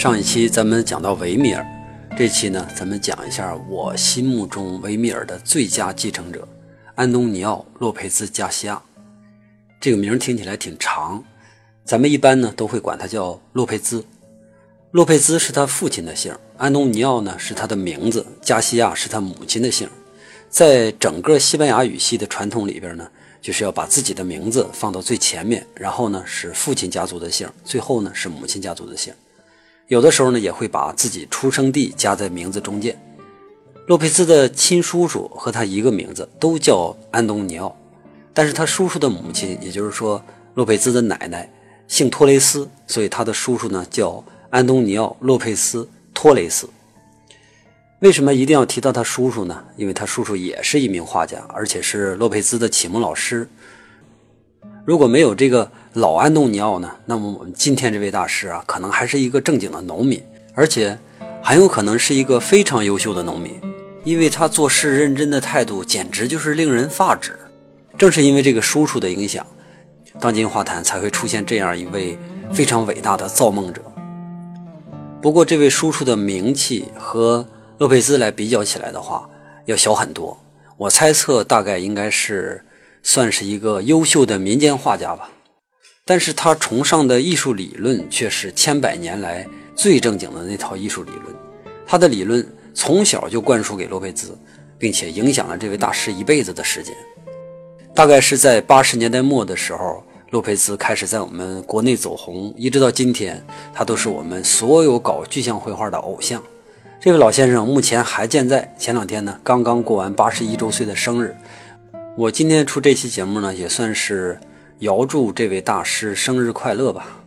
上一期咱们讲到维米尔，这期呢，咱们讲一下我心目中维米尔的最佳继承者——安东尼奥·洛佩兹·加西亚。这个名听起来挺长，咱们一般呢都会管他叫洛佩兹。洛佩兹是他父亲的姓，安东尼奥呢是他的名字，加西亚是他母亲的姓。在整个西班牙语系的传统里边呢，就是要把自己的名字放到最前面，然后呢是父亲家族的姓，最后呢是母亲家族的姓。有的时候呢，也会把自己出生地加在名字中间。洛佩兹的亲叔叔和他一个名字，都叫安东尼奥，但是他叔叔的母亲，也就是说洛佩兹的奶奶，姓托雷斯，所以他的叔叔呢叫安东尼奥·洛佩斯·托雷斯。为什么一定要提到他叔叔呢？因为他叔叔也是一名画家，而且是洛佩兹的启蒙老师。如果没有这个。老安东尼奥呢？那么我们今天这位大师啊，可能还是一个正经的农民，而且很有可能是一个非常优秀的农民，因为他做事认真的态度简直就是令人发指。正是因为这个叔叔的影响，当今画坛才会出现这样一位非常伟大的造梦者。不过，这位叔叔的名气和洛佩兹来比较起来的话，要小很多。我猜测大概应该是算是一个优秀的民间画家吧。但是他崇尚的艺术理论却是千百年来最正经的那套艺术理论。他的理论从小就灌输给洛佩兹，并且影响了这位大师一辈子的时间。大概是在八十年代末的时候，洛佩兹开始在我们国内走红，一直到今天，他都是我们所有搞具象绘画的偶像。这位老先生目前还健在，前两天呢刚刚过完八十一周岁的生日。我今天出这期节目呢，也算是。遥祝这位大师生日快乐吧！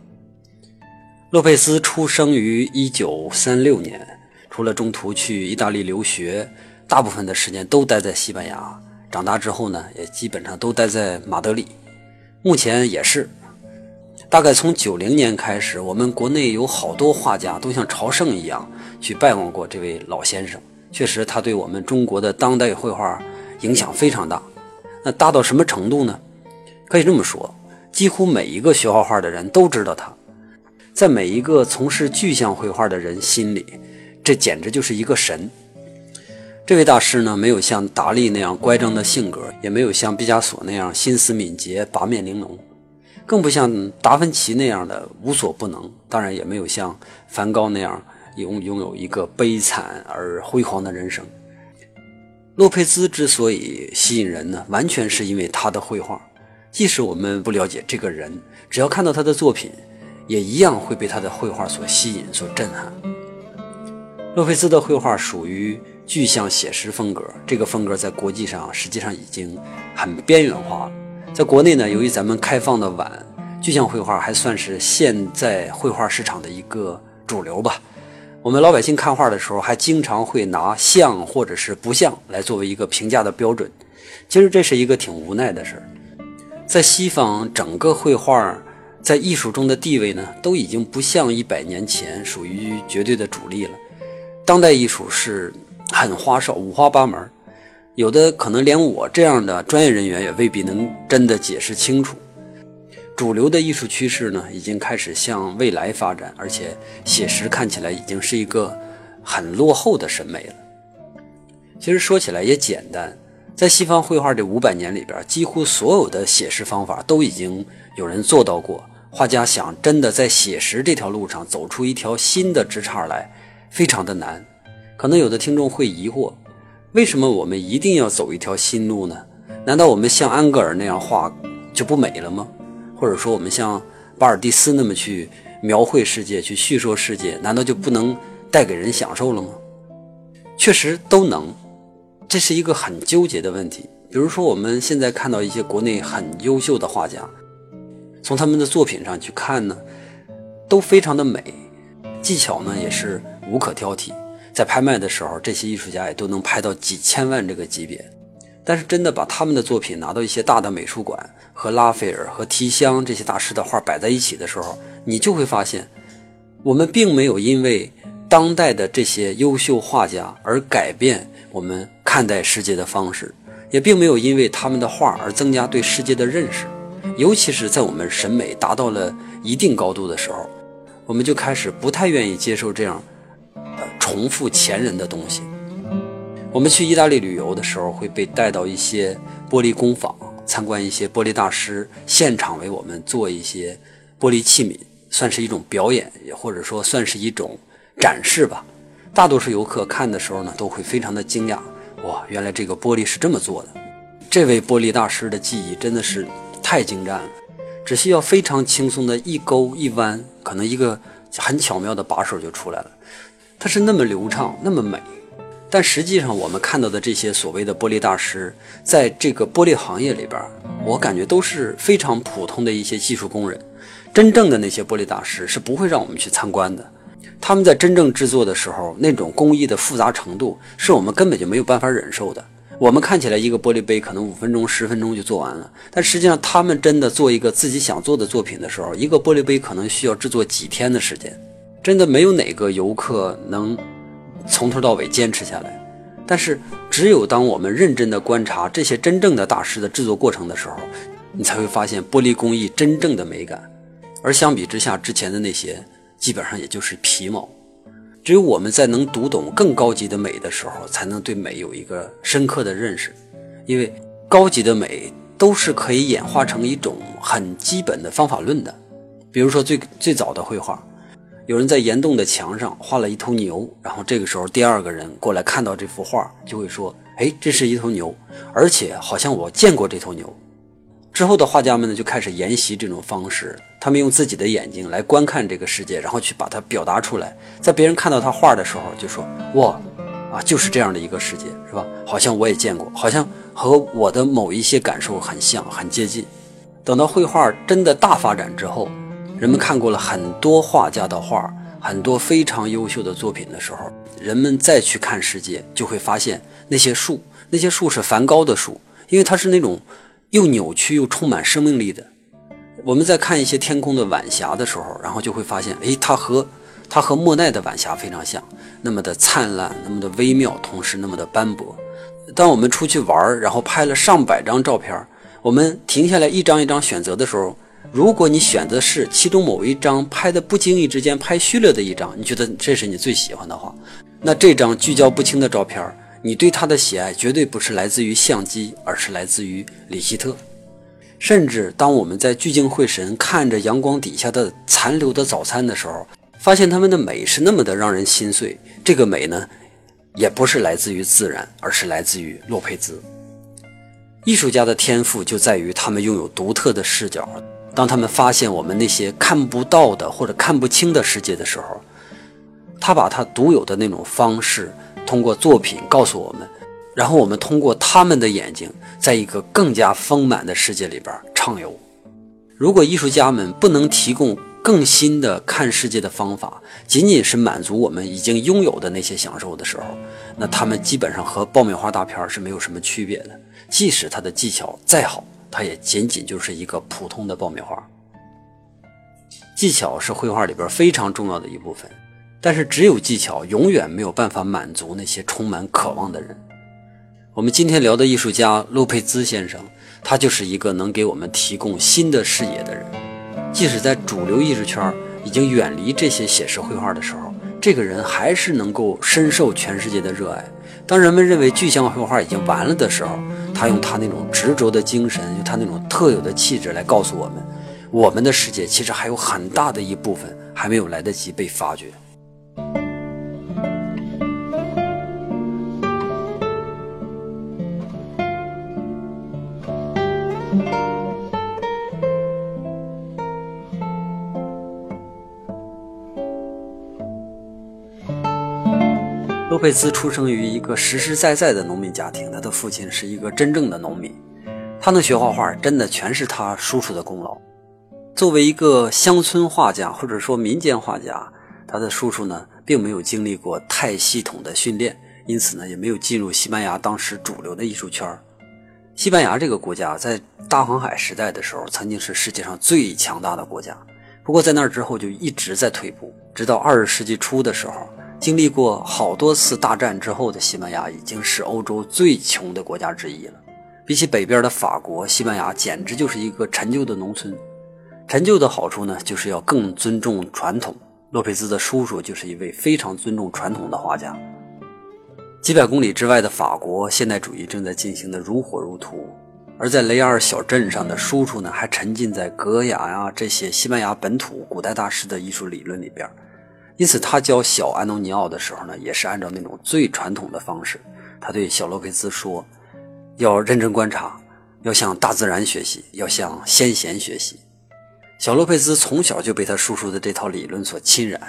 洛佩斯出生于一九三六年，除了中途去意大利留学，大部分的时间都待在西班牙。长大之后呢，也基本上都待在马德里。目前也是，大概从九零年开始，我们国内有好多画家都像朝圣一样去拜望过这位老先生。确实，他对我们中国的当代绘画影响非常大。那大到什么程度呢？可以这么说，几乎每一个学画画的人都知道他，在每一个从事具象绘画的人心里，这简直就是一个神。这位大师呢，没有像达利那样乖张的性格，也没有像毕加索那样心思敏捷、八面玲珑，更不像达芬奇那样的无所不能，当然也没有像梵高那样拥拥有一个悲惨而辉煌的人生。洛佩兹之所以吸引人呢，完全是因为他的绘画。即使我们不了解这个人，只要看到他的作品，也一样会被他的绘画所吸引、所震撼。洛佩兹的绘画属于具象写实风格，这个风格在国际上实际上已经很边缘化了。在国内呢，由于咱们开放的晚，具象绘画还算是现在绘画市场的一个主流吧。我们老百姓看画的时候，还经常会拿像或者是不像来作为一个评价的标准。其实这是一个挺无奈的事儿。在西方，整个绘画在艺术中的地位呢，都已经不像一百年前属于绝对的主力了。当代艺术是很花哨、五花八门，有的可能连我这样的专业人员也未必能真的解释清楚。主流的艺术趋势呢，已经开始向未来发展，而且写实看起来已经是一个很落后的审美了。其实说起来也简单。在西方绘画这五百年里边，几乎所有的写实方法都已经有人做到过。画家想真的在写实这条路上走出一条新的枝杈来，非常的难。可能有的听众会疑惑，为什么我们一定要走一条新路呢？难道我们像安格尔那样画就不美了吗？或者说我们像巴尔蒂斯那么去描绘世界、去叙说世界，难道就不能带给人享受了吗？确实都能。这是一个很纠结的问题。比如说，我们现在看到一些国内很优秀的画家，从他们的作品上去看呢，都非常的美，技巧呢也是无可挑剔。在拍卖的时候，这些艺术家也都能拍到几千万这个级别。但是，真的把他们的作品拿到一些大的美术馆，和拉斐尔、和提香这些大师的画摆在一起的时候，你就会发现，我们并没有因为当代的这些优秀画家而改变我们。看待世界的方式，也并没有因为他们的画而增加对世界的认识。尤其是在我们审美达到了一定高度的时候，我们就开始不太愿意接受这样呃重复前人的东西。我们去意大利旅游的时候，会被带到一些玻璃工坊，参观一些玻璃大师现场为我们做一些玻璃器皿，算是一种表演，也或者说算是一种展示吧。大多数游客看的时候呢，都会非常的惊讶，哇，原来这个玻璃是这么做的。这位玻璃大师的技艺真的是太精湛了，只需要非常轻松的一勾一弯，可能一个很巧妙的把手就出来了。它是那么流畅，那么美。但实际上，我们看到的这些所谓的玻璃大师，在这个玻璃行业里边，我感觉都是非常普通的一些技术工人。真正的那些玻璃大师是不会让我们去参观的。他们在真正制作的时候，那种工艺的复杂程度，是我们根本就没有办法忍受的。我们看起来一个玻璃杯可能五分钟、十分钟就做完了，但实际上他们真的做一个自己想做的作品的时候，一个玻璃杯可能需要制作几天的时间。真的没有哪个游客能。从头到尾坚持下来，但是只有当我们认真的观察这些真正的大师的制作过程的时候，你才会发现玻璃工艺真正的美感。而相比之下，之前的那些基本上也就是皮毛。只有我们在能读懂更高级的美的时候，才能对美有一个深刻的认识。因为高级的美都是可以演化成一种很基本的方法论的。比如说最最早的绘画。有人在岩洞的墙上画了一头牛，然后这个时候第二个人过来看到这幅画，就会说：“哎，这是一头牛，而且好像我见过这头牛。”之后的画家们呢，就开始研习这种方式，他们用自己的眼睛来观看这个世界，然后去把它表达出来。在别人看到他画的时候，就说：“哇，啊，就是这样的一个世界，是吧？好像我也见过，好像和我的某一些感受很像，很接近。”等到绘画真的大发展之后。人们看过了很多画家的画，很多非常优秀的作品的时候，人们再去看世界，就会发现那些树，那些树是梵高的树，因为它是那种又扭曲又充满生命力的。我们在看一些天空的晚霞的时候，然后就会发现，诶，它和它和莫奈的晚霞非常像，那么的灿烂，那么的微妙，同时那么的斑驳。当我们出去玩，然后拍了上百张照片，我们停下来一张一张选择的时候。如果你选择是其中某一张拍的不经意之间拍虚了的一张，你觉得这是你最喜欢的话，那这张聚焦不清的照片，你对它的喜爱绝对不是来自于相机，而是来自于里希特。甚至当我们在聚精会神看着阳光底下的残留的早餐的时候，发现它们的美是那么的让人心碎。这个美呢，也不是来自于自然，而是来自于洛佩兹。艺术家的天赋就在于他们拥有独特的视角。当他们发现我们那些看不到的或者看不清的世界的时候，他把他独有的那种方式通过作品告诉我们，然后我们通过他们的眼睛，在一个更加丰满的世界里边畅游。如果艺术家们不能提供更新的看世界的方法，仅仅是满足我们已经拥有的那些享受的时候，那他们基本上和爆米花大片是没有什么区别的。即使他的技巧再好。它也仅仅就是一个普通的爆米花。技巧是绘画里边非常重要的一部分，但是只有技巧永远没有办法满足那些充满渴望的人。我们今天聊的艺术家洛佩兹先生，他就是一个能给我们提供新的视野的人。即使在主流艺术圈已经远离这些写实绘画的时候，这个人还是能够深受全世界的热爱。当人们认为具象绘画已经完了的时候，他用他那种执着的精神，用他那种特有的气质来告诉我们，我们的世界其实还有很大的一部分还没有来得及被发掘。洛佩兹出生于一个实实在在的农民家庭，他的父亲是一个真正的农民。他能学画画，真的全是他叔叔的功劳。作为一个乡村画家或者说民间画家，他的叔叔呢，并没有经历过太系统的训练，因此呢，也没有进入西班牙当时主流的艺术圈。西班牙这个国家在大航海时代的时候，曾经是世界上最强大的国家，不过在那之后就一直在退步，直到二十世纪初的时候。经历过好多次大战之后的西班牙，已经是欧洲最穷的国家之一了。比起北边的法国，西班牙简直就是一个陈旧的农村。陈旧的好处呢，就是要更尊重传统，洛佩兹的叔叔就是一位非常尊重传统的画家。几百公里之外的法国，现代主义正在进行的如火如荼。而在雷亚尔小镇上的叔叔呢，还沉浸在格雅呀这些西班牙本土古代大师的艺术理论里边，因此他教小安东尼奥的时候呢，也是按照那种最传统的方式。他对小洛佩兹说：“要认真观察，要向大自然学习，要向先贤学习。”小洛佩兹从小就被他叔叔的这套理论所侵染，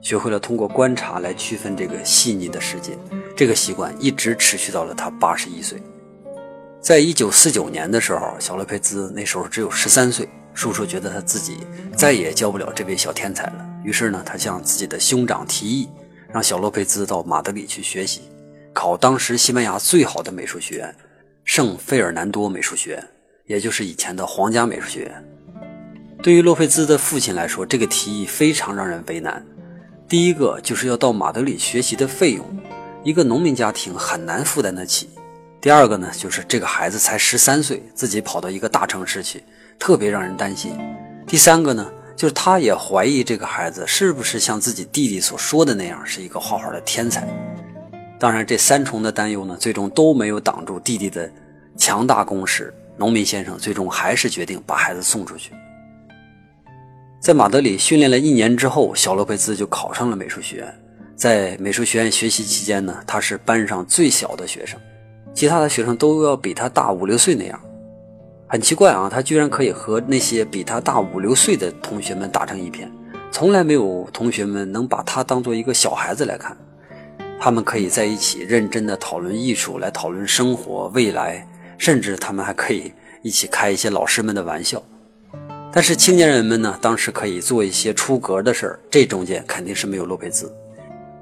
学会了通过观察来区分这个细腻的世界。这个习惯一直持续到了他八十一岁。在一九四九年的时候，小洛佩兹那时候只有十三岁。叔叔觉得他自己再也教不了这位小天才了，于是呢，他向自己的兄长提议，让小洛佩兹到马德里去学习，考当时西班牙最好的美术学院——圣费尔南多美术学院，也就是以前的皇家美术学院。对于洛佩兹的父亲来说，这个提议非常让人为难。第一个就是要到马德里学习的费用，一个农民家庭很难负担得起。第二个呢，就是这个孩子才十三岁，自己跑到一个大城市去，特别让人担心。第三个呢，就是他也怀疑这个孩子是不是像自己弟弟所说的那样，是一个画画的天才。当然，这三重的担忧呢，最终都没有挡住弟弟的强大攻势。农民先生最终还是决定把孩子送出去。在马德里训练了一年之后，小洛佩兹就考上了美术学院。在美术学院学习期间呢，他是班上最小的学生。其他的学生都要比他大五六岁那样，很奇怪啊，他居然可以和那些比他大五六岁的同学们打成一片，从来没有同学们能把他当做一个小孩子来看。他们可以在一起认真的讨论艺术，来讨论生活、未来，甚至他们还可以一起开一些老师们的玩笑。但是青年人们呢，当时可以做一些出格的事儿，这中间肯定是没有洛佩兹。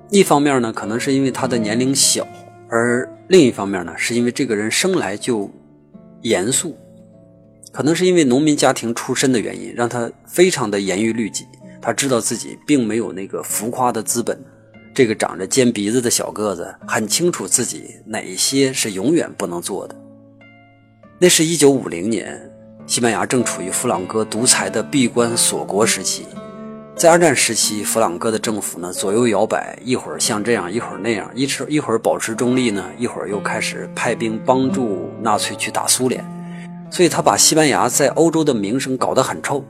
一方面呢，可能是因为他的年龄小。而另一方面呢，是因为这个人生来就严肃，可能是因为农民家庭出身的原因，让他非常的严于律己。他知道自己并没有那个浮夸的资本。这个长着尖鼻子的小个子很清楚自己哪些是永远不能做的。那是一九五零年，西班牙正处于弗朗哥独裁的闭关锁国时期。在二战时期，弗朗哥的政府呢左右摇摆，一会儿像这样，一会儿那样，一一会儿保持中立呢，一会儿又开始派兵帮助纳粹去打苏联，所以他把西班牙在欧洲的名声搞得很臭。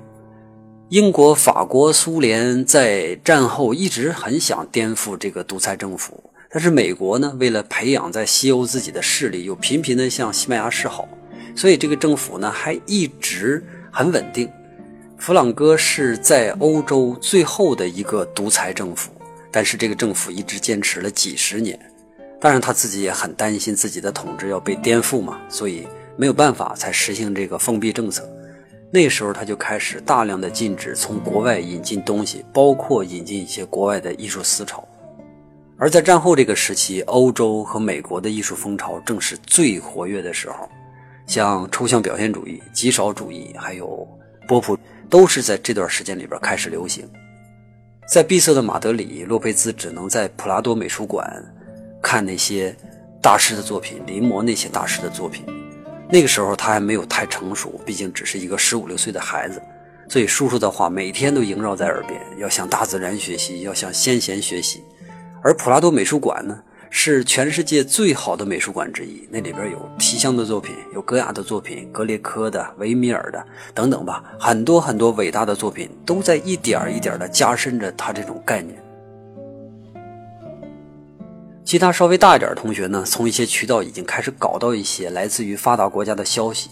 英国、法国、苏联在战后一直很想颠覆这个独裁政府，但是美国呢，为了培养在西欧自己的势力，又频频的向西班牙示好，所以这个政府呢还一直很稳定。弗朗哥是在欧洲最后的一个独裁政府，但是这个政府一直坚持了几十年。当然，他自己也很担心自己的统治要被颠覆嘛，所以没有办法才实行这个封闭政策。那时候他就开始大量的禁止从国外引进东西，包括引进一些国外的艺术思潮。而在战后这个时期，欧洲和美国的艺术风潮正是最活跃的时候，像抽象表现主义、极少主义，还有波普。都是在这段时间里边开始流行。在闭塞的马德里，洛佩兹只能在普拉多美术馆看那些大师的作品，临摹那些大师的作品。那个时候他还没有太成熟，毕竟只是一个十五六岁的孩子，所以叔叔的话每天都萦绕在耳边：要向大自然学习，要向先贤学习。而普拉多美术馆呢？是全世界最好的美术馆之一，那里边有提香的作品，有戈雅的作品，格列科的、维米尔的等等吧，很多很多伟大的作品都在一点一点的加深着他这种概念。其他稍微大一点的同学呢，从一些渠道已经开始搞到一些来自于发达国家的消息，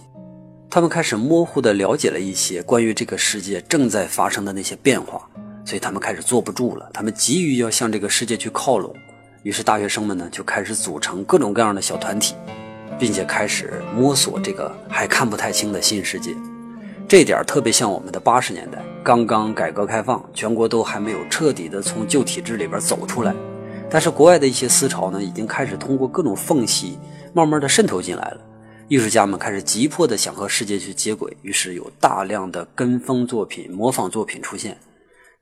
他们开始模糊的了解了一些关于这个世界正在发生的那些变化，所以他们开始坐不住了，他们急于要向这个世界去靠拢。于是，大学生们呢就开始组成各种各样的小团体，并且开始摸索这个还看不太清的新世界。这点特别像我们的八十年代，刚刚改革开放，全国都还没有彻底的从旧体制里边走出来。但是，国外的一些思潮呢，已经开始通过各种缝隙，慢慢的渗透进来了。艺术家们开始急迫的想和世界去接轨，于是有大量的跟风作品、模仿作品出现，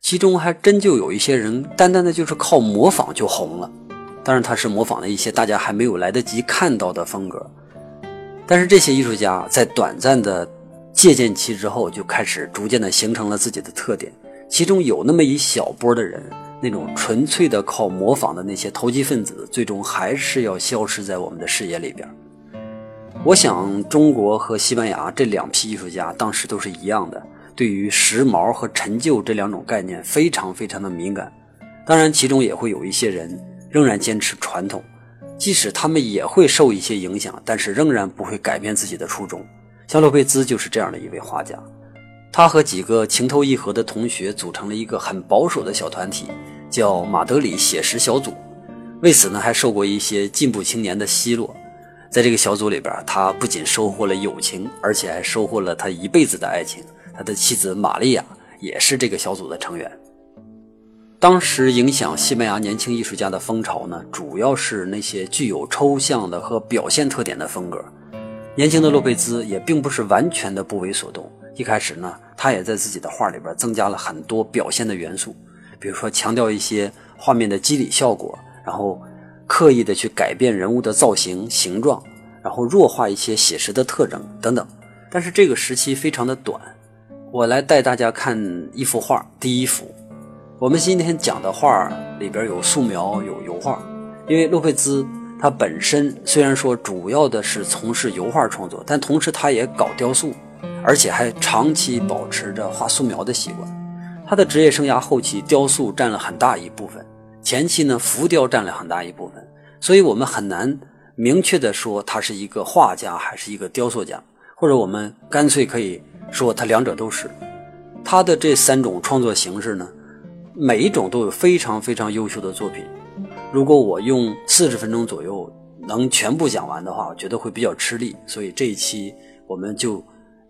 其中还真就有一些人，单单的就是靠模仿就红了。当然，他是模仿了一些大家还没有来得及看到的风格，但是这些艺术家在短暂的借鉴期之后，就开始逐渐的形成了自己的特点。其中有那么一小波的人，那种纯粹的靠模仿的那些投机分子，最终还是要消失在我们的视野里边。我想，中国和西班牙这两批艺术家当时都是一样的，对于时髦和陈旧这两种概念非常非常的敏感。当然，其中也会有一些人仍然坚持传统，即使他们也会受一些影响，但是仍然不会改变自己的初衷。像洛佩兹就是这样的一位画家。他和几个情投意合的同学组成了一个很保守的小团体，叫马德里写实小组。为此呢，还受过一些进步青年的奚落。在这个小组里边，他不仅收获了友情，而且还收获了他一辈子的爱情。他的妻子玛利亚也是这个小组的成员。当时影响西班牙年轻艺术家的风潮呢，主要是那些具有抽象的和表现特点的风格。年轻的洛佩兹也并不是完全的不为所动。一开始呢，他也在自己的画里边增加了很多表现的元素，比如说强调一些画面的肌理效果，然后刻意的去改变人物的造型、形状，然后弱化一些写实的特征等等。但是这个时期非常的短，我来带大家看一幅画，第一幅。我们今天讲的画里边有素描，有油画，因为洛佩兹他本身虽然说主要的是从事油画创作，但同时他也搞雕塑。而且还长期保持着画素描的习惯。他的职业生涯后期，雕塑占了很大一部分；前期呢，浮雕占了很大一部分。所以，我们很难明确的说他是一个画家还是一个雕塑家，或者我们干脆可以说他两者都是。他的这三种创作形式呢，每一种都有非常非常优秀的作品。如果我用四十分钟左右能全部讲完的话，我觉得会比较吃力。所以这一期我们就。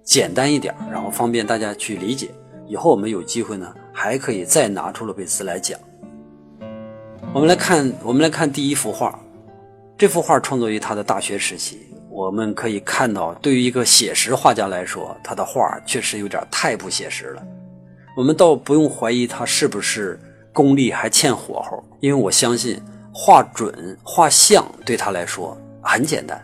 简单一点，然后方便大家去理解。以后我们有机会呢，还可以再拿出洛佩兹来讲。我们来看，我们来看第一幅画。这幅画创作于他的大学时期。我们可以看到，对于一个写实画家来说，他的画确实有点太不写实了。我们倒不用怀疑他是不是功力还欠火候，因为我相信画准、画像对他来说很简单。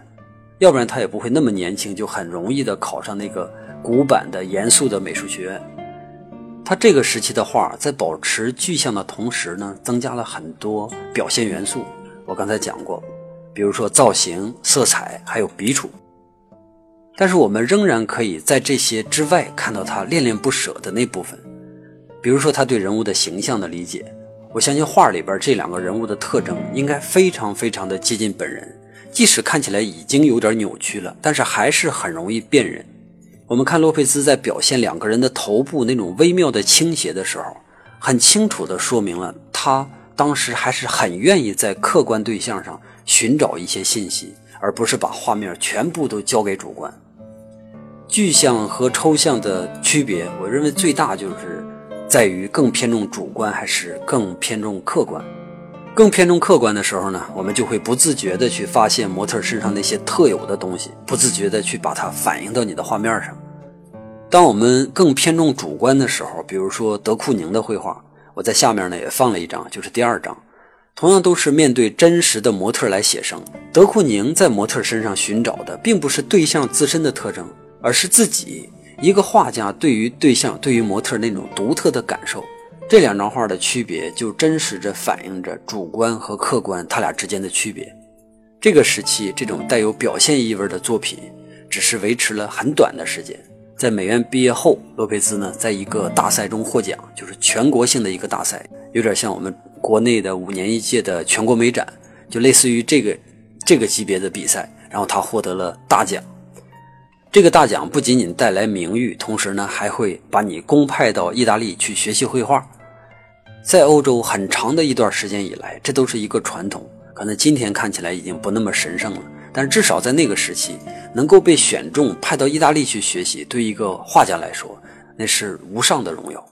要不然他也不会那么年轻就很容易的考上那个古板的严肃的美术学院。他这个时期的画在保持具象的同时呢，增加了很多表现元素。我刚才讲过，比如说造型、色彩，还有笔触。但是我们仍然可以在这些之外看到他恋恋不舍的那部分，比如说他对人物的形象的理解。我相信画里边这两个人物的特征应该非常非常的接近本人。即使看起来已经有点扭曲了，但是还是很容易辨认。我们看洛佩兹在表现两个人的头部那种微妙的倾斜的时候，很清楚地说明了他当时还是很愿意在客观对象上寻找一些信息，而不是把画面全部都交给主观。具象和抽象的区别，我认为最大就是在于更偏重主观还是更偏重客观。更偏重客观的时候呢，我们就会不自觉地去发现模特身上那些特有的东西，不自觉地去把它反映到你的画面上。当我们更偏重主观的时候，比如说德库宁的绘画，我在下面呢也放了一张，就是第二张，同样都是面对真实的模特来写生。德库宁在模特身上寻找的，并不是对象自身的特征，而是自己一个画家对于对象、对于模特那种独特的感受。这两张画的区别，就真实着反映着主观和客观他俩之间的区别。这个时期，这种带有表现意味的作品，只是维持了很短的时间。在美院毕业后，洛佩兹呢，在一个大赛中获奖，就是全国性的一个大赛，有点像我们国内的五年一届的全国美展，就类似于这个这个级别的比赛。然后他获得了大奖。这个大奖不仅仅带来名誉，同时呢，还会把你公派到意大利去学习绘画。在欧洲很长的一段时间以来，这都是一个传统。可能今天看起来已经不那么神圣了，但至少在那个时期，能够被选中派到意大利去学习，对一个画家来说，那是无上的荣耀。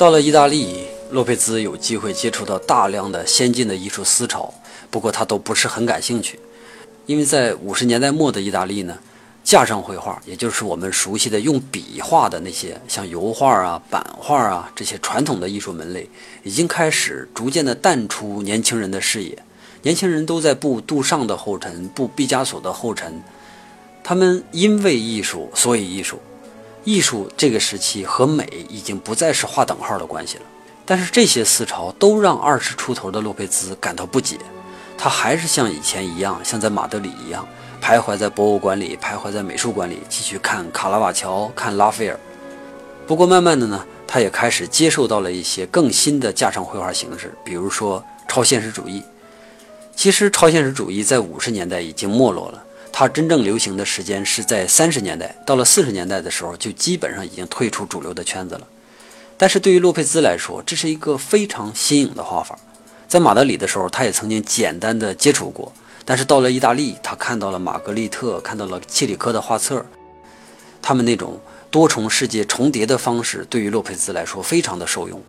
到了意大利，洛佩兹有机会接触到大量的先进的艺术思潮，不过他都不是很感兴趣，因为在五十年代末的意大利呢，架上绘画，也就是我们熟悉的用笔画的那些，像油画啊、版画啊这些传统的艺术门类，已经开始逐渐的淡出年轻人的视野。年轻人都在步杜尚的后尘，步毕加索的后尘。他们因为艺术，所以艺术。艺术这个时期和美已经不再是划等号的关系了。但是这些思潮都让二十出头的洛佩兹感到不解。他还是像以前一样，像在马德里一样。徘徊在博物馆里，徘徊在美术馆里，继续看卡拉瓦乔，看拉斐尔。不过慢慢的呢，他也开始接受到了一些更新的架上绘画形式，比如说超现实主义。其实超现实主义在五十年代已经没落了，它真正流行的时间是在三十年代，到了四十年代的时候，就基本上已经退出主流的圈子了。但是对于洛佩兹来说，这是一个非常新颖的画法。在马德里的时候，他也曾经简单的接触过。但是到了意大利，他看到了玛格丽特，看到了切里科的画册，他们那种多重世界重叠的方式，对于洛佩兹来说非常的受用，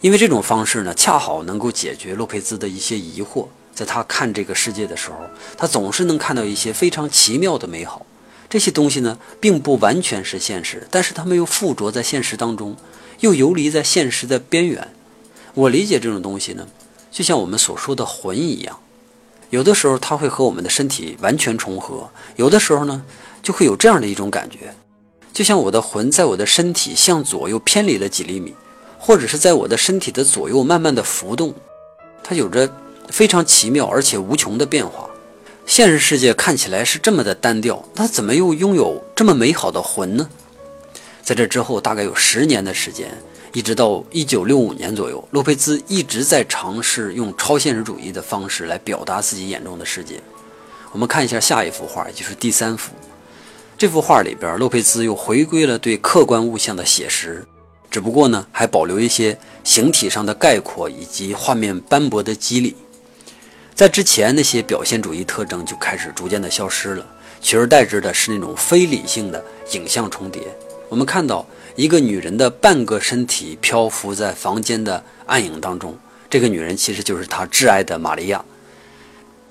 因为这种方式呢，恰好能够解决洛佩兹的一些疑惑。在他看这个世界的时候，他总是能看到一些非常奇妙的美好。这些东西呢，并不完全是现实，但是他们又附着在现实当中，又游离在现实的边缘。我理解这种东西呢，就像我们所说的魂一样。有的时候它会和我们的身体完全重合，有的时候呢，就会有这样的一种感觉，就像我的魂在我的身体向左右偏离了几厘米，或者是在我的身体的左右慢慢的浮动，它有着非常奇妙而且无穷的变化。现实世界看起来是这么的单调，它怎么又拥有这么美好的魂呢？在这之后，大概有十年的时间。一直到一九六五年左右，洛佩兹一直在尝试用超现实主义的方式来表达自己眼中的世界。我们看一下下一幅画，也就是第三幅。这幅画里边，洛佩兹又回归了对客观物象的写实，只不过呢，还保留一些形体上的概括以及画面斑驳的肌理。在之前，那些表现主义特征就开始逐渐的消失了，取而代之的是那种非理性的影像重叠。我们看到。一个女人的半个身体漂浮在房间的暗影当中，这个女人其实就是他挚爱的玛利亚。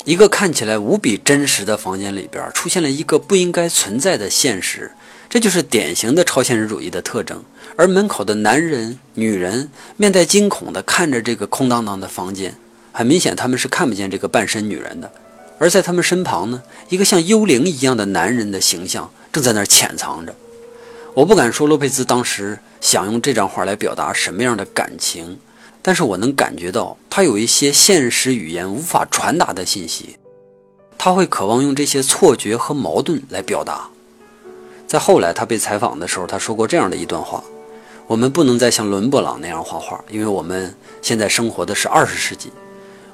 一个看起来无比真实的房间里边，出现了一个不应该存在的现实，这就是典型的超现实主义的特征。而门口的男人、女人面带惊恐地看着这个空荡荡的房间，很明显他们是看不见这个半身女人的。而在他们身旁呢，一个像幽灵一样的男人的形象正在那儿潜藏着。我不敢说洛佩兹当时想用这张画来表达什么样的感情，但是我能感觉到他有一些现实语言无法传达的信息，他会渴望用这些错觉和矛盾来表达。在后来他被采访的时候，他说过这样的一段话：我们不能再像伦勃朗那样画画，因为我们现在生活的是二十世纪。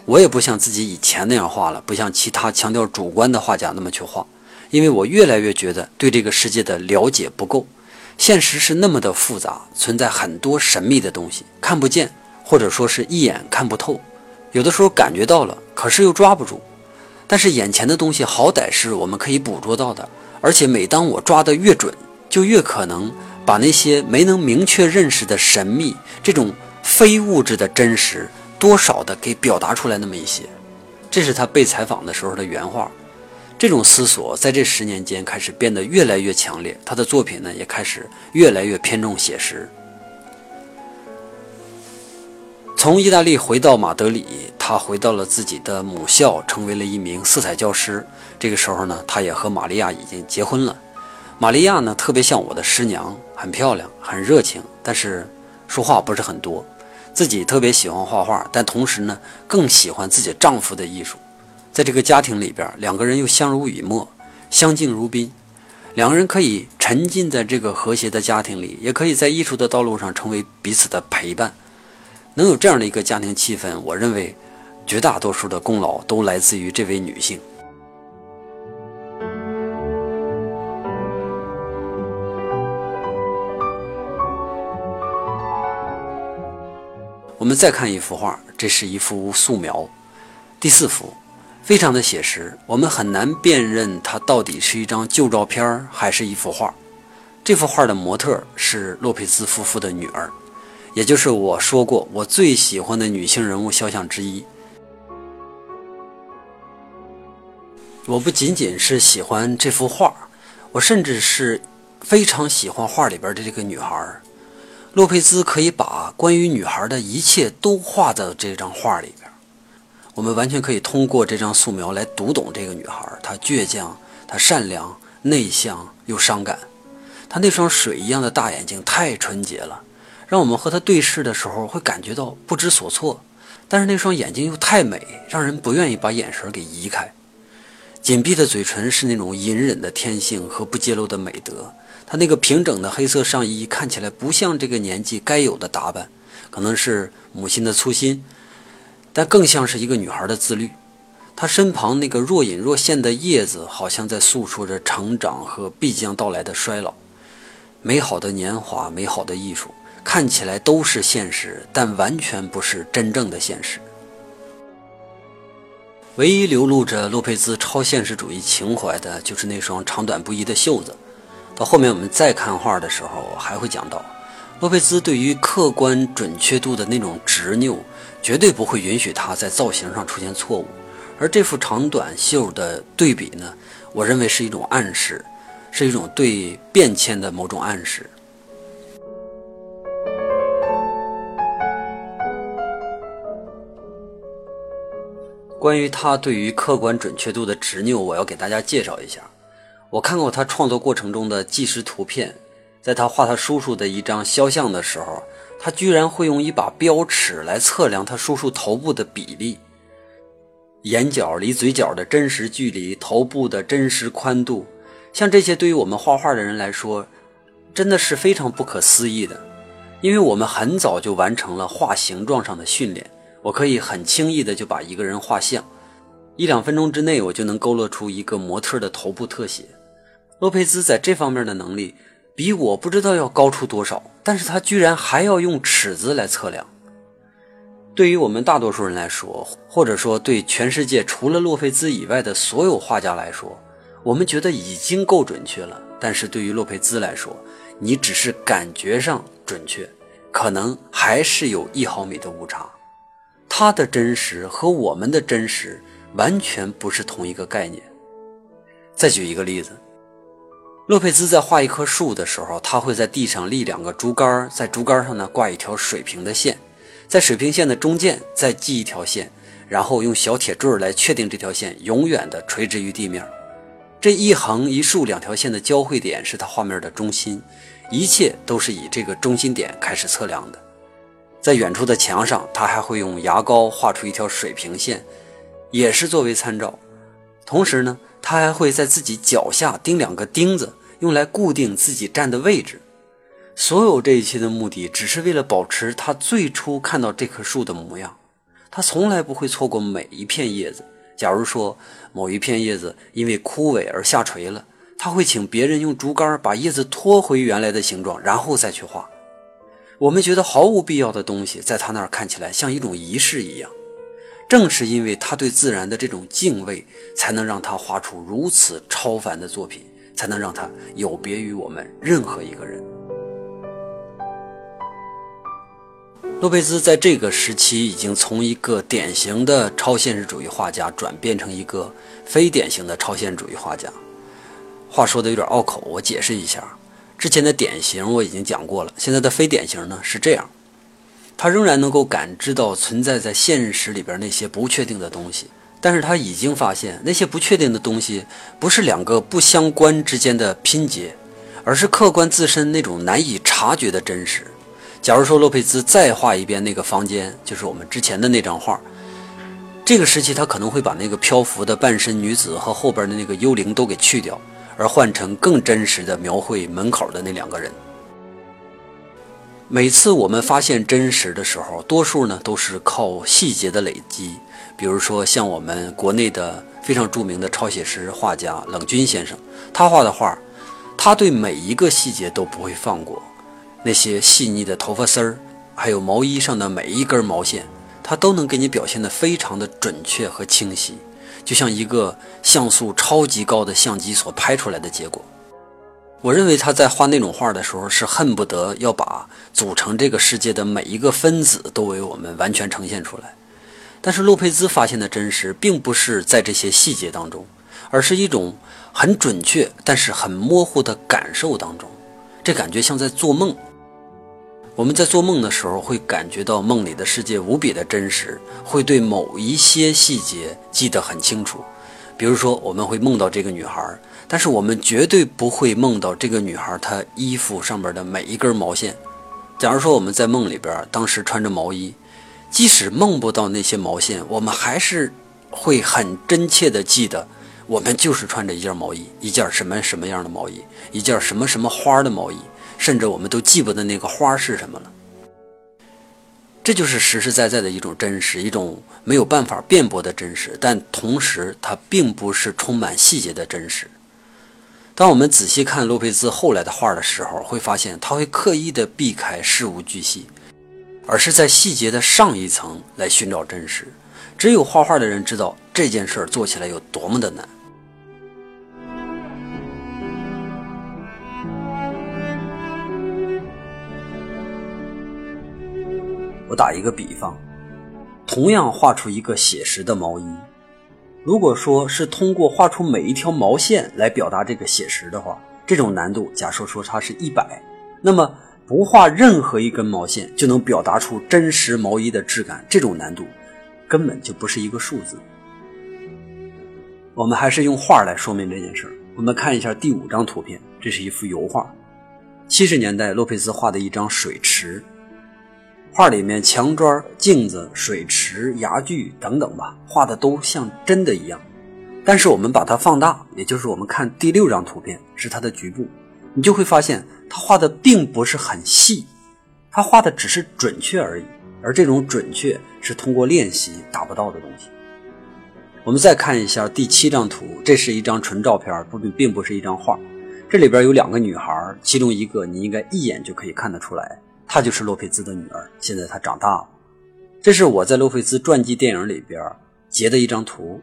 我也不像自己以前那样画了，不像其他强调主观的画家那么去画，因为我越来越觉得对这个世界的了解不够。现实是那么的复杂，存在很多神秘的东西，看不见，或者说是一眼看不透。有的时候感觉到了，可是又抓不住。但是眼前的东西好歹是我们可以捕捉到的，而且每当我抓得越准，就越可能把那些没能明确认识的神秘，这种非物质的真实，多少的给表达出来那么一些。这是他被采访的时候的原话。这种思索在这十年间开始变得越来越强烈，他的作品呢也开始越来越偏重写实。从意大利回到马德里，他回到了自己的母校，成为了一名色彩教师。这个时候呢，他也和玛利亚已经结婚了。玛利亚呢特别像我的师娘，很漂亮，很热情，但是说话不是很多。自己特别喜欢画画，但同时呢更喜欢自己丈夫的艺术。在这个家庭里边，两个人又相濡以沫，相敬如宾。两个人可以沉浸在这个和谐的家庭里，也可以在艺术的道路上成为彼此的陪伴。能有这样的一个家庭气氛，我认为绝大多数的功劳都来自于这位女性。我们再看一幅画，这是一幅素描，第四幅。非常的写实，我们很难辨认它到底是一张旧照片还是一幅画。这幅画的模特是洛佩兹夫妇的女儿，也就是我说过我最喜欢的女性人物肖像之一。我不仅仅是喜欢这幅画，我甚至是非常喜欢画里边的这个女孩。洛佩兹可以把关于女孩的一切都画在这张画里边，我们完全可以通过这张素描来读懂这个女孩。她倔强，她善良、内向又伤感。她那双水一样的大眼睛太纯洁了，让我们和她对视的时候会感觉到不知所措。但是那双眼睛又太美，让人不愿意把眼神给移开。紧闭的嘴唇是那种隐忍的天性和不揭露的美德。她那个平整的黑色上衣看起来不像这个年纪该有的打扮，可能是母亲的粗心，但更像是一个女孩的自律。她身旁那个若隐若现的叶子，好像在诉说着成长和必将到来的衰老。美好的年华，美好的艺术，看起来都是现实，但完全不是真正的现实。唯一流露着洛佩兹超现实主义情怀的，就是那双长短不一的袖子。到后面我们再看画的时候，还会讲到，洛佩兹对于客观准确度的那种执拗，绝对不会允许他在造型上出现错误。而这副长短袖的对比呢，我认为是一种暗示，是一种对变迁的某种暗示。关于他对于客观准确度的执拗，我要给大家介绍一下。我看过他创作过程中的纪实图片，在他画他叔叔的一张肖像的时候，他居然会用一把标尺来测量他叔叔头部的比例，眼角离嘴角的真实距离，头部的真实宽度。像这些对于我们画画的人来说，真的是非常不可思议的，因为我们很早就完成了画形状上的训练。我可以很轻易的就把一个人画像，一两分钟之内，我就能勾勒出一个模特的头部特写。洛佩兹在这方面的能力比我不知道要高出多少，但是他居然还要用尺子来测量。对于我们大多数人来说，或者说对全世界除了洛佩兹以外的所有画家来说，我们觉得已经够准确了。但是对于洛佩兹来说，你只是感觉上准确，可能还是有一毫米的误差。他的真实和我们的真实完全不是同一个概念。再举一个例子。洛佩兹在画一棵树的时候，他会在地上立两个竹竿，在竹竿上呢挂一条水平的线，在水平线的中间再系一条线，然后用小铁坠来确定这条线永远的垂直于地面。这一横一竖两条线的交汇点是他画面的中心，一切都是以这个中心点开始测量的。在远处的墙上，他还会用牙膏画出一条水平线，也是作为参照。同时呢。他还会在自己脚下钉两个钉子，用来固定自己站的位置。所有这一切的目的，只是为了保持他最初看到这棵树的模样。他从来不会错过每一片叶子。假如说某一片叶子因为枯萎而下垂了，他会请别人用竹竿把叶子拖回原来的形状，然后再去画。我们觉得毫无必要的东西，在他那儿看起来像一种仪式一样。正是因为他对自然的这种敬畏，才能让他画出如此超凡的作品，才能让他有别于我们任何一个人。洛佩兹在这个时期已经从一个典型的超现实主义画家转变成一个非典型的超现实主义画家。话说的有点拗口，我解释一下。之前的典型我已经讲过了，现在的非典型呢是这样。他仍然能够感知到存在在现实里边那些不确定的东西，但是他已经发现那些不确定的东西不是两个不相关之间的拼接，而是客观自身那种难以察觉的真实。假如说洛佩兹再画一遍那个房间，就是我们之前的那张画，这个时期他可能会把那个漂浮的半身女子和后边的那个幽灵都给去掉，而换成更真实的描绘门口的那两个人。每次我们发现真实的时候，多数呢都是靠细节的累积。比如说，像我们国内的非常著名的超写实画家冷军先生，他画的画，他对每一个细节都不会放过。那些细腻的头发丝儿，还有毛衣上的每一根毛线，他都能给你表现得非常的准确和清晰，就像一个像素超级高的相机所拍出来的结果。我认为他在画那种画的时候，是恨不得要把组成这个世界的每一个分子都为我们完全呈现出来。但是洛佩兹发现的真实，并不是在这些细节当中，而是一种很准确但是很模糊的感受当中。这感觉像在做梦。我们在做梦的时候，会感觉到梦里的世界无比的真实，会对某一些细节记得很清楚。比如说，我们会梦到这个女孩，但是我们绝对不会梦到这个女孩她衣服上边的每一根毛线。假如说我们在梦里边当时穿着毛衣，即使梦不到那些毛线，我们还是会很真切的记得，我们就是穿着一件毛衣，一件什么什么样的毛衣，一件什么什么花的毛衣。甚至我们都记不得那个花是什么了，这就是实实在在的一种真实，一种没有办法辩驳的真实。但同时，它并不是充满细节的真实。当我们仔细看洛佩兹后来的画的时候，会发现他会刻意的避开事无巨细，而是在细节的上一层来寻找真实。只有画画的人知道这件事儿做起来有多么的难。我打一个比方，同样画出一个写实的毛衣，如果说是通过画出每一条毛线来表达这个写实的话，这种难度，假设说它是一百，那么不画任何一根毛线就能表达出真实毛衣的质感，这种难度根本就不是一个数字。我们还是用画来说明这件事。我们看一下第五张图片，这是一幅油画，七十年代洛佩兹画的一张水池。画里面墙砖、镜子、水池、牙具等等吧，画的都像真的一样。但是我们把它放大，也就是我们看第六张图片是它的局部，你就会发现它画的并不是很细，它画的只是准确而已。而这种准确是通过练习达不到的东西。我们再看一下第七张图，这是一张纯照片，不并并不是一张画。这里边有两个女孩，其中一个你应该一眼就可以看得出来。她就是洛佩兹的女儿，现在她长大了。这是我在洛佩兹传记电影里边截的一张图。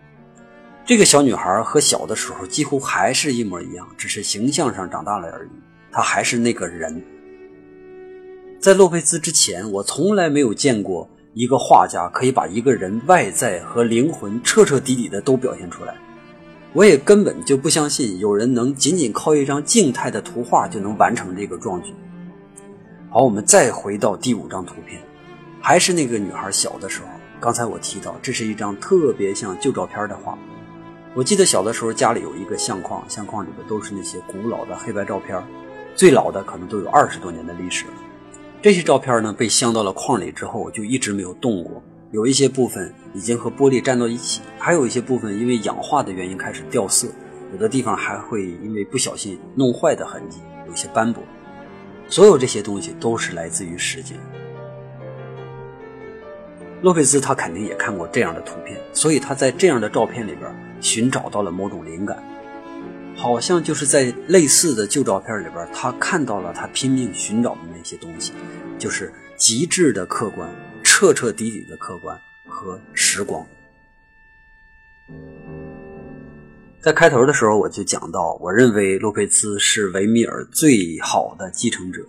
这个小女孩和小的时候几乎还是一模一样，只是形象上长大了而已。她还是那个人。在洛佩兹之前，我从来没有见过一个画家可以把一个人外在和灵魂彻彻底底的都表现出来。我也根本就不相信有人能仅仅靠一张静态的图画就能完成这个壮举。好，我们再回到第五张图片，还是那个女孩小的时候。刚才我提到，这是一张特别像旧照片的画。我记得小的时候家里有一个相框，相框里边都是那些古老的黑白照片，最老的可能都有二十多年的历史了。这些照片呢被镶到了框里之后，就一直没有动过。有一些部分已经和玻璃粘到一起，还有一些部分因为氧化的原因开始掉色，有的地方还会因为不小心弄坏的痕迹，有些斑驳。所有这些东西都是来自于时间。洛佩兹他肯定也看过这样的图片，所以他在这样的照片里边寻找到了某种灵感，好像就是在类似的旧照片里边，他看到了他拼命寻找的那些东西，就是极致的客观、彻彻底底的客观和时光。在开头的时候，我就讲到，我认为洛佩兹是维米尔最好的继承者，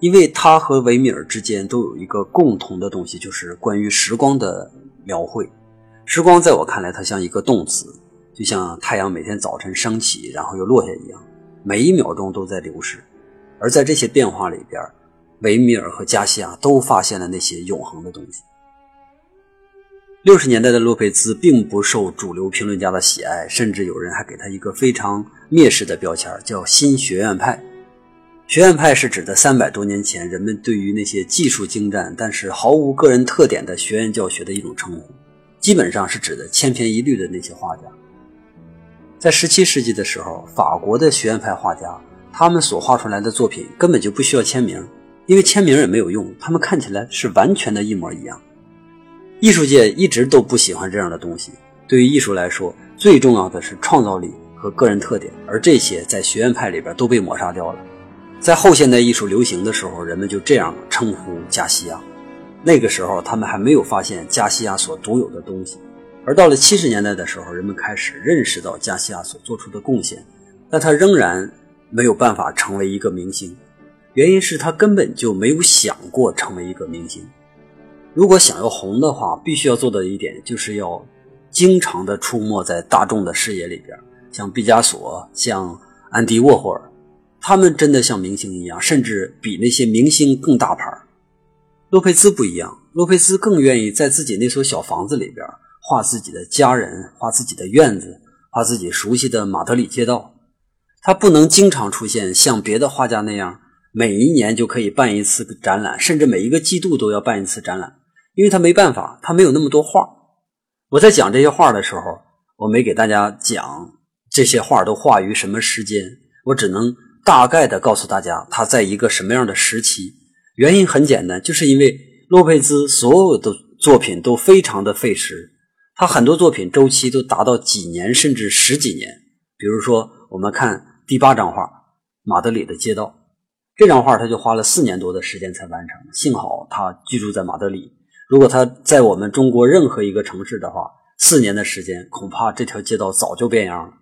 因为他和维米尔之间都有一个共同的东西，就是关于时光的描绘。时光在我看来，它像一个动词，就像太阳每天早晨升起，然后又落下一样，每一秒钟都在流逝。而在这些变化里边，维米尔和加西亚都发现了那些永恒的东西。六十年代的洛佩兹并不受主流评论家的喜爱，甚至有人还给他一个非常蔑视的标签，叫“新学院派”。学院派是指的三百多年前人们对于那些技术精湛但是毫无个人特点的学院教学的一种称呼，基本上是指的千篇一律的那些画家。在十七世纪的时候，法国的学院派画家，他们所画出来的作品根本就不需要签名，因为签名也没有用，他们看起来是完全的一模一样。艺术界一直都不喜欢这样的东西。对于艺术来说，最重要的是创造力和个人特点，而这些在学院派里边都被抹杀掉了。在后现代艺术流行的时候，人们就这样称呼加西亚。那个时候，他们还没有发现加西亚所独有的东西。而到了七十年代的时候，人们开始认识到加西亚所做出的贡献，但他仍然没有办法成为一个明星，原因是他根本就没有想过成为一个明星。如果想要红的话，必须要做的一点就是要经常的出没在大众的视野里边，像毕加索，像安迪沃霍尔，他们真的像明星一样，甚至比那些明星更大牌。洛佩兹不一样，洛佩兹更愿意在自己那所小房子里边画自己的家人，画自己的院子，画自己熟悉的马德里街道。他不能经常出现，像别的画家那样，每一年就可以办一次展览，甚至每一个季度都要办一次展览，因为他没办法，他没有那么多画。我在讲这些画的时候，我没给大家讲这些画都画于什么时间，我只能大概的告诉大家他在一个什么样的时期。原因很简单，就是因为洛佩兹所有的作品都非常的费时，他很多作品周期都达到几年甚至十几年。比如说，我们看第八张画《马德里的街道》，这张画他就花了四年多的时间才完成。幸好他居住在马德里，如果他在我们中国任何一个城市的话，四年的时间恐怕这条街道早就变样了。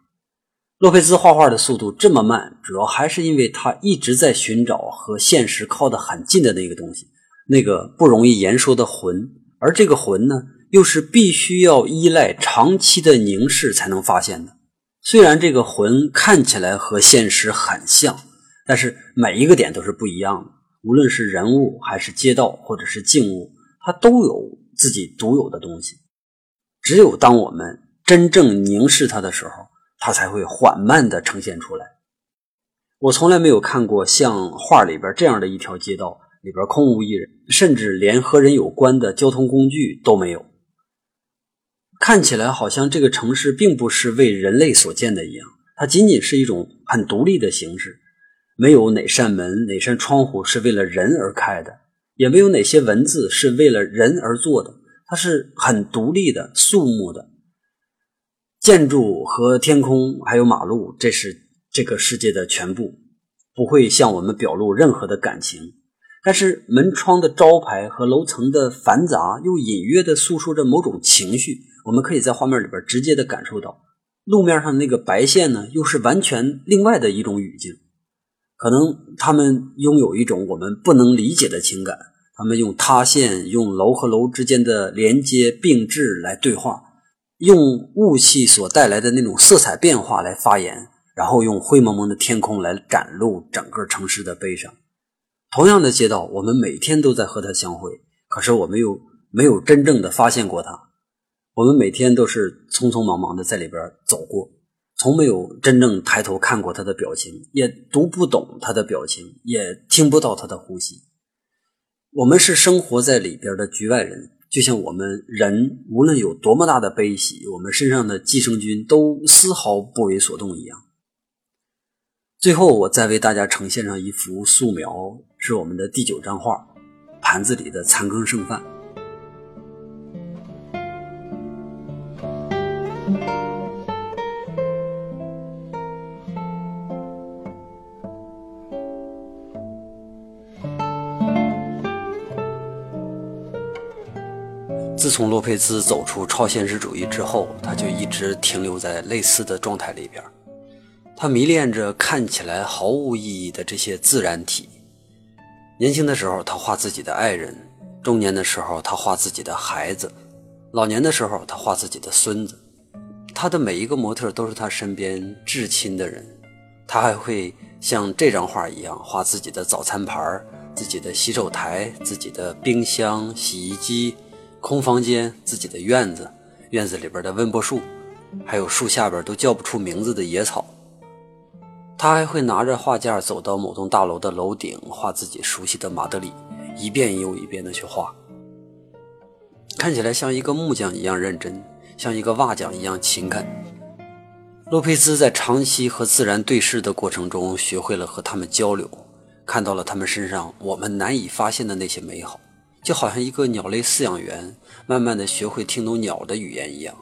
洛佩兹画画的速度这么慢，主要还是因为他一直在寻找和现实靠得很近的那个东西，那个不容易言说的魂。而这个魂呢，又是必须要依赖长期的凝视才能发现的。虽然这个魂看起来和现实很像，但是每一个点都是不一样的。无论是人物，还是街道，或者是静物，它都有自己独有的东西。只有当我们真正凝视它的时候。它才会缓慢地呈现出来。我从来没有看过像画里边这样的一条街道，里边空无一人，甚至连和人有关的交通工具都没有。看起来好像这个城市并不是为人类所建的一样，它仅仅是一种很独立的形式，没有哪扇门、哪扇窗户是为了人而开的，也没有哪些文字是为了人而做的，它是很独立的、肃穆的。建筑和天空，还有马路，这是这个世界的全部，不会向我们表露任何的感情。但是门窗的招牌和楼层的繁杂，又隐约的诉说着某种情绪。我们可以在画面里边直接的感受到，路面上那个白线呢，又是完全另外的一种语境。可能他们拥有一种我们不能理解的情感，他们用塌陷，用楼和楼之间的连接并置来对话。用雾气所带来的那种色彩变化来发言，然后用灰蒙蒙的天空来展露整个城市的悲伤。同样的街道，我们每天都在和它相会，可是我们又没有真正的发现过它。我们每天都是匆匆忙忙的在里边走过，从没有真正抬头看过他的表情，也读不懂他的表情，也听不到他的呼吸。我们是生活在里边的局外人。就像我们人无论有多么大的悲喜，我们身上的寄生菌都丝毫不为所动一样。最后，我再为大家呈现上一幅素描，是我们的第九张画——盘子里的残羹剩饭。从洛佩兹走出超现实主义之后，他就一直停留在类似的状态里边。他迷恋着看起来毫无意义的这些自然体。年轻的时候，他画自己的爱人；中年的时候，他画自己的孩子；老年的时候，他画自己的孙子。他的每一个模特都是他身边至亲的人。他还会像这张画一样画自己的早餐盘、自己的洗手台、自己的冰箱、洗衣机。空房间、自己的院子、院子里边的温柏树，还有树下边都叫不出名字的野草。他还会拿着画架走到某栋大楼的楼顶，画自己熟悉的马德里，一遍又一遍的去画，看起来像一个木匠一样认真，像一个瓦匠一样勤恳。洛佩兹在长期和自然对视的过程中，学会了和他们交流，看到了他们身上我们难以发现的那些美好。就好像一个鸟类饲养员慢慢的学会听懂鸟的语言一样。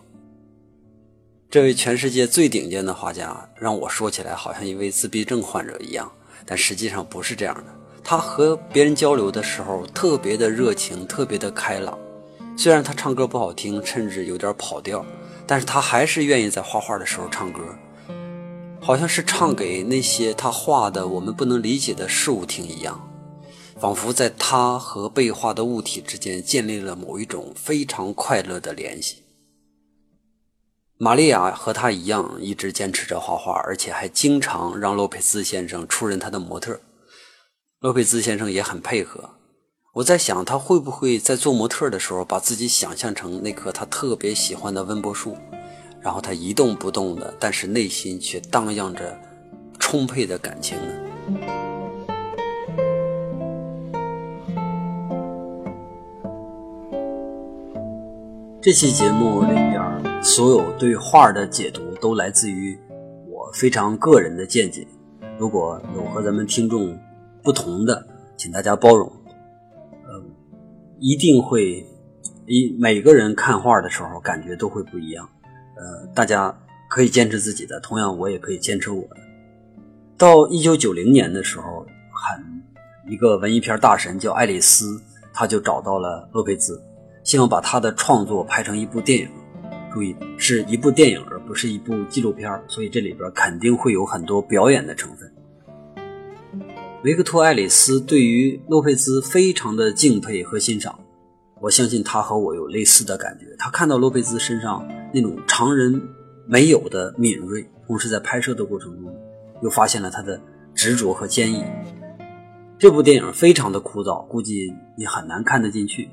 这位全世界最顶尖的画家，让我说起来好像一位自闭症患者一样，但实际上不是这样的。他和别人交流的时候特别的热情，特别的开朗。虽然他唱歌不好听，甚至有点跑调，但是他还是愿意在画画的时候唱歌，好像是唱给那些他画的我们不能理解的事物听一样。仿佛在他和被画的物体之间建立了某一种非常快乐的联系。玛利亚和他一样，一直坚持着画画，而且还经常让洛佩兹先生出任他的模特。洛佩兹先生也很配合。我在想，他会不会在做模特的时候，把自己想象成那棵他特别喜欢的温柏树，然后他一动不动的，但是内心却荡漾着充沛的感情呢？这期节目里边，所有对画的解读都来自于我非常个人的见解。如果有和咱们听众不同的，请大家包容。呃，一定会，一每个人看画的时候感觉都会不一样。呃，大家可以坚持自己的，同样我也可以坚持我的。到一九九零年的时候，很一个文艺片大神叫爱丽丝，他就找到了洛佩兹。希望把他的创作拍成一部电影，注意是一部电影，而不是一部纪录片，所以这里边肯定会有很多表演的成分。维克托·爱丽丝对于洛佩兹非常的敬佩和欣赏，我相信他和我有类似的感觉。他看到洛佩兹身上那种常人没有的敏锐，同时在拍摄的过程中又发现了他的执着和坚毅。这部电影非常的枯燥，估计你很难看得进去。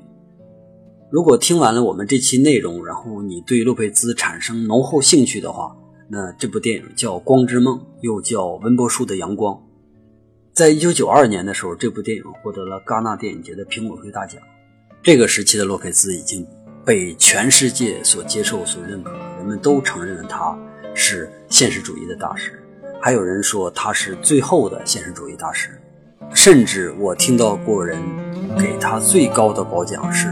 如果听完了我们这期内容，然后你对洛佩兹产生浓厚兴趣的话，那这部电影叫《光之梦》，又叫《温柏树的阳光》。在一九九二年的时候，这部电影获得了戛纳电影节的评委会大奖。这个时期的洛佩兹已经被全世界所接受、所认可，人们都承认了他是现实主义的大师。还有人说他是最后的现实主义大师，甚至我听到过人给他最高的褒奖是。